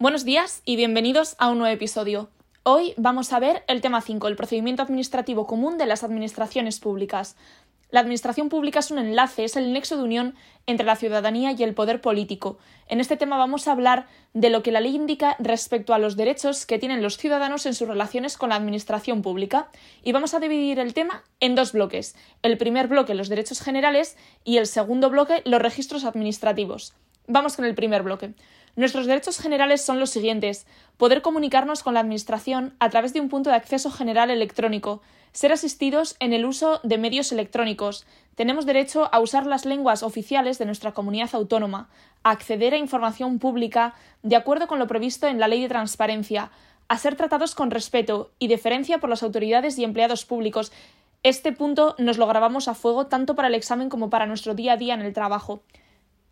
Buenos días y bienvenidos a un nuevo episodio. Hoy vamos a ver el tema 5, el procedimiento administrativo común de las administraciones públicas. La administración pública es un enlace, es el nexo de unión entre la ciudadanía y el poder político. En este tema vamos a hablar de lo que la ley indica respecto a los derechos que tienen los ciudadanos en sus relaciones con la administración pública. Y vamos a dividir el tema en dos bloques. El primer bloque, los derechos generales, y el segundo bloque, los registros administrativos. Vamos con el primer bloque. Nuestros derechos generales son los siguientes poder comunicarnos con la Administración a través de un punto de acceso general electrónico, ser asistidos en el uso de medios electrónicos, tenemos derecho a usar las lenguas oficiales de nuestra comunidad autónoma, a acceder a información pública de acuerdo con lo previsto en la Ley de Transparencia, a ser tratados con respeto y deferencia por las autoridades y empleados públicos. Este punto nos lo grabamos a fuego tanto para el examen como para nuestro día a día en el trabajo.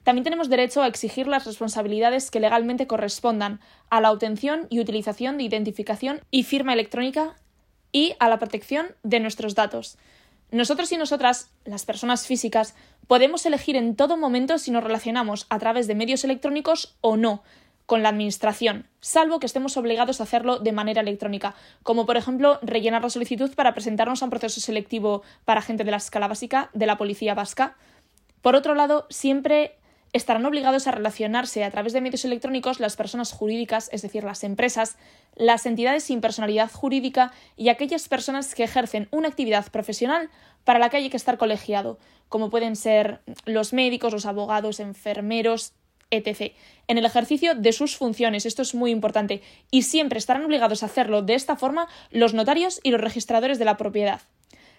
También tenemos derecho a exigir las responsabilidades que legalmente correspondan a la obtención y utilización de identificación y firma electrónica y a la protección de nuestros datos. Nosotros y nosotras, las personas físicas, podemos elegir en todo momento si nos relacionamos a través de medios electrónicos o no con la Administración, salvo que estemos obligados a hacerlo de manera electrónica, como por ejemplo rellenar la solicitud para presentarnos a un proceso selectivo para gente de la escala básica de la Policía Vasca. Por otro lado, siempre estarán obligados a relacionarse a través de medios electrónicos las personas jurídicas, es decir, las empresas, las entidades sin personalidad jurídica y aquellas personas que ejercen una actividad profesional para la que hay que estar colegiado, como pueden ser los médicos, los abogados, enfermeros, etc., en el ejercicio de sus funciones. Esto es muy importante. Y siempre estarán obligados a hacerlo de esta forma los notarios y los registradores de la propiedad.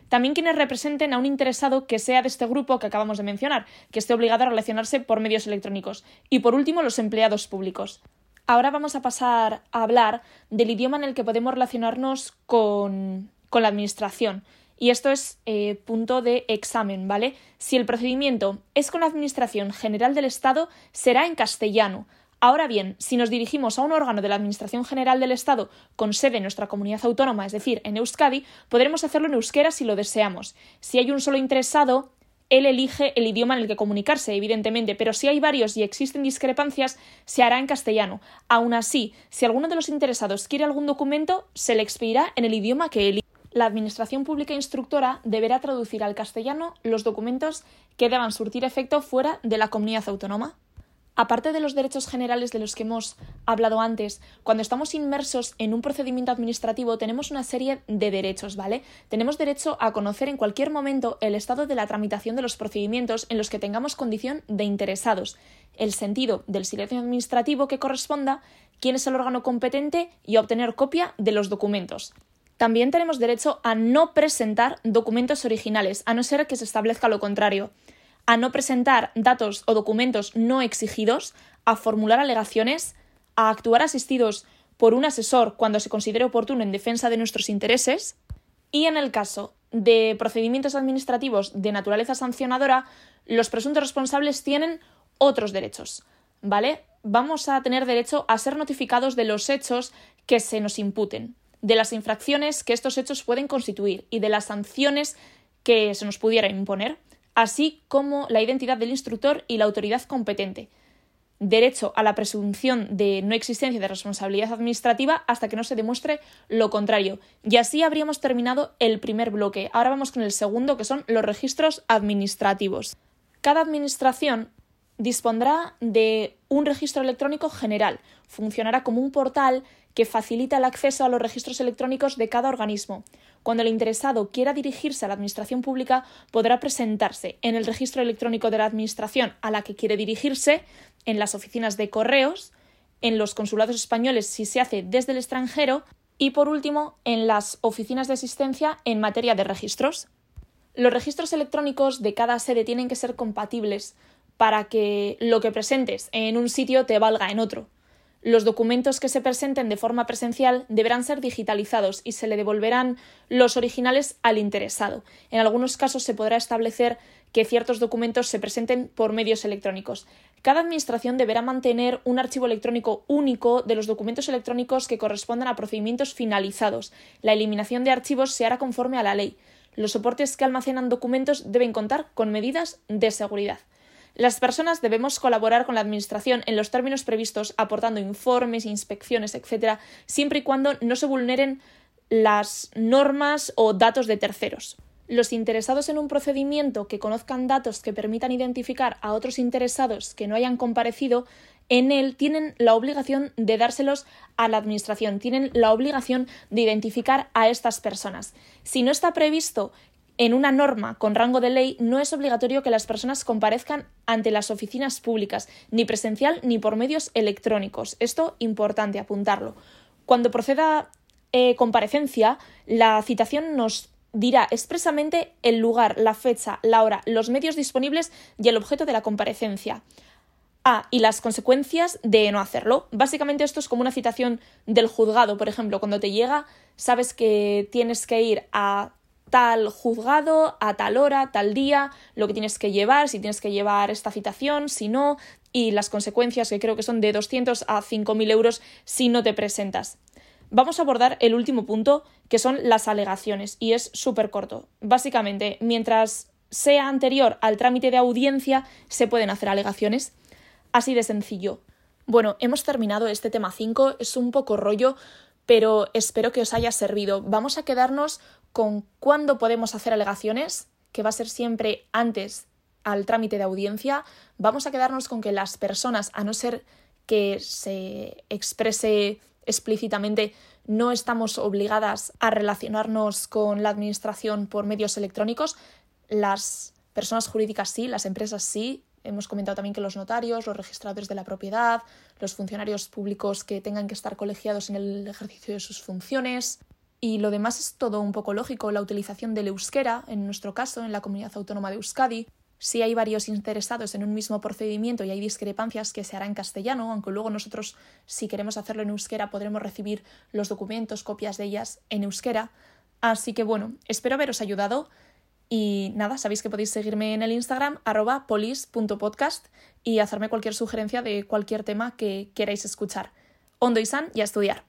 También quienes representen a un interesado que sea de este grupo que acabamos de mencionar, que esté obligado a relacionarse por medios electrónicos. Y por último, los empleados públicos. Ahora vamos a pasar a hablar del idioma en el que podemos relacionarnos con, con la Administración. Y esto es eh, punto de examen, ¿vale? Si el procedimiento es con la Administración General del Estado, será en castellano. Ahora bien, si nos dirigimos a un órgano de la Administración General del Estado con sede en nuestra comunidad autónoma, es decir, en Euskadi, podremos hacerlo en euskera si lo deseamos. Si hay un solo interesado, él elige el idioma en el que comunicarse, evidentemente, pero si hay varios y existen discrepancias, se hará en castellano. Aún así, si alguno de los interesados quiere algún documento, se le expedirá en el idioma que elige. La Administración Pública Instructora deberá traducir al castellano los documentos que deban surtir efecto fuera de la comunidad autónoma. Aparte de los derechos generales de los que hemos hablado antes, cuando estamos inmersos en un procedimiento administrativo tenemos una serie de derechos, ¿vale? Tenemos derecho a conocer en cualquier momento el estado de la tramitación de los procedimientos en los que tengamos condición de interesados, el sentido del silencio administrativo que corresponda, quién es el órgano competente y obtener copia de los documentos. También tenemos derecho a no presentar documentos originales, a no ser que se establezca lo contrario a no presentar datos o documentos no exigidos, a formular alegaciones, a actuar asistidos por un asesor cuando se considere oportuno en defensa de nuestros intereses y en el caso de procedimientos administrativos de naturaleza sancionadora, los presuntos responsables tienen otros derechos, ¿vale? Vamos a tener derecho a ser notificados de los hechos que se nos imputen, de las infracciones que estos hechos pueden constituir y de las sanciones que se nos pudiera imponer así como la identidad del instructor y la autoridad competente. Derecho a la presunción de no existencia de responsabilidad administrativa hasta que no se demuestre lo contrario. Y así habríamos terminado el primer bloque. Ahora vamos con el segundo, que son los registros administrativos. Cada administración dispondrá de un registro electrónico general. Funcionará como un portal que facilita el acceso a los registros electrónicos de cada organismo. Cuando el interesado quiera dirigirse a la Administración Pública, podrá presentarse en el registro electrónico de la Administración a la que quiere dirigirse, en las oficinas de correos, en los consulados españoles si se hace desde el extranjero y, por último, en las oficinas de asistencia en materia de registros. Los registros electrónicos de cada sede tienen que ser compatibles para que lo que presentes en un sitio te valga en otro. Los documentos que se presenten de forma presencial deberán ser digitalizados y se le devolverán los originales al interesado. En algunos casos se podrá establecer que ciertos documentos se presenten por medios electrónicos. Cada Administración deberá mantener un archivo electrónico único de los documentos electrónicos que correspondan a procedimientos finalizados. La eliminación de archivos se hará conforme a la ley. Los soportes que almacenan documentos deben contar con medidas de seguridad. Las personas debemos colaborar con la Administración en los términos previstos, aportando informes, inspecciones, etc., siempre y cuando no se vulneren las normas o datos de terceros. Los interesados en un procedimiento que conozcan datos que permitan identificar a otros interesados que no hayan comparecido en él tienen la obligación de dárselos a la Administración, tienen la obligación de identificar a estas personas. Si no está previsto en una norma con rango de ley, no es obligatorio que las personas comparezcan ante las oficinas públicas, ni presencial ni por medios electrónicos. Esto importante apuntarlo. Cuando proceda eh, comparecencia, la citación nos dirá expresamente el lugar, la fecha, la hora, los medios disponibles y el objeto de la comparecencia. Ah, y las consecuencias de no hacerlo. Básicamente esto es como una citación del juzgado, por ejemplo, cuando te llega, sabes que tienes que ir a tal juzgado, a tal hora, tal día, lo que tienes que llevar, si tienes que llevar esta citación, si no, y las consecuencias que creo que son de 200 a 5.000 euros si no te presentas. Vamos a abordar el último punto, que son las alegaciones, y es súper corto. Básicamente, mientras sea anterior al trámite de audiencia, se pueden hacer alegaciones. Así de sencillo. Bueno, hemos terminado este tema 5, es un poco rollo, pero espero que os haya servido. Vamos a quedarnos con cuándo podemos hacer alegaciones, que va a ser siempre antes al trámite de audiencia. Vamos a quedarnos con que las personas, a no ser que se exprese explícitamente, no estamos obligadas a relacionarnos con la Administración por medios electrónicos. Las personas jurídicas sí, las empresas sí, Hemos comentado también que los notarios, los registradores de la propiedad, los funcionarios públicos que tengan que estar colegiados en el ejercicio de sus funciones. Y lo demás es todo un poco lógico, la utilización del euskera, en nuestro caso, en la comunidad autónoma de Euskadi. Si hay varios interesados en un mismo procedimiento y hay discrepancias que se hará en castellano, aunque luego nosotros, si queremos hacerlo en euskera, podremos recibir los documentos, copias de ellas en euskera. Así que bueno, espero haberos ayudado. Y nada, sabéis que podéis seguirme en el Instagram arroba polis.podcast y hacerme cualquier sugerencia de cualquier tema que queráis escuchar. Ondo y san y a estudiar.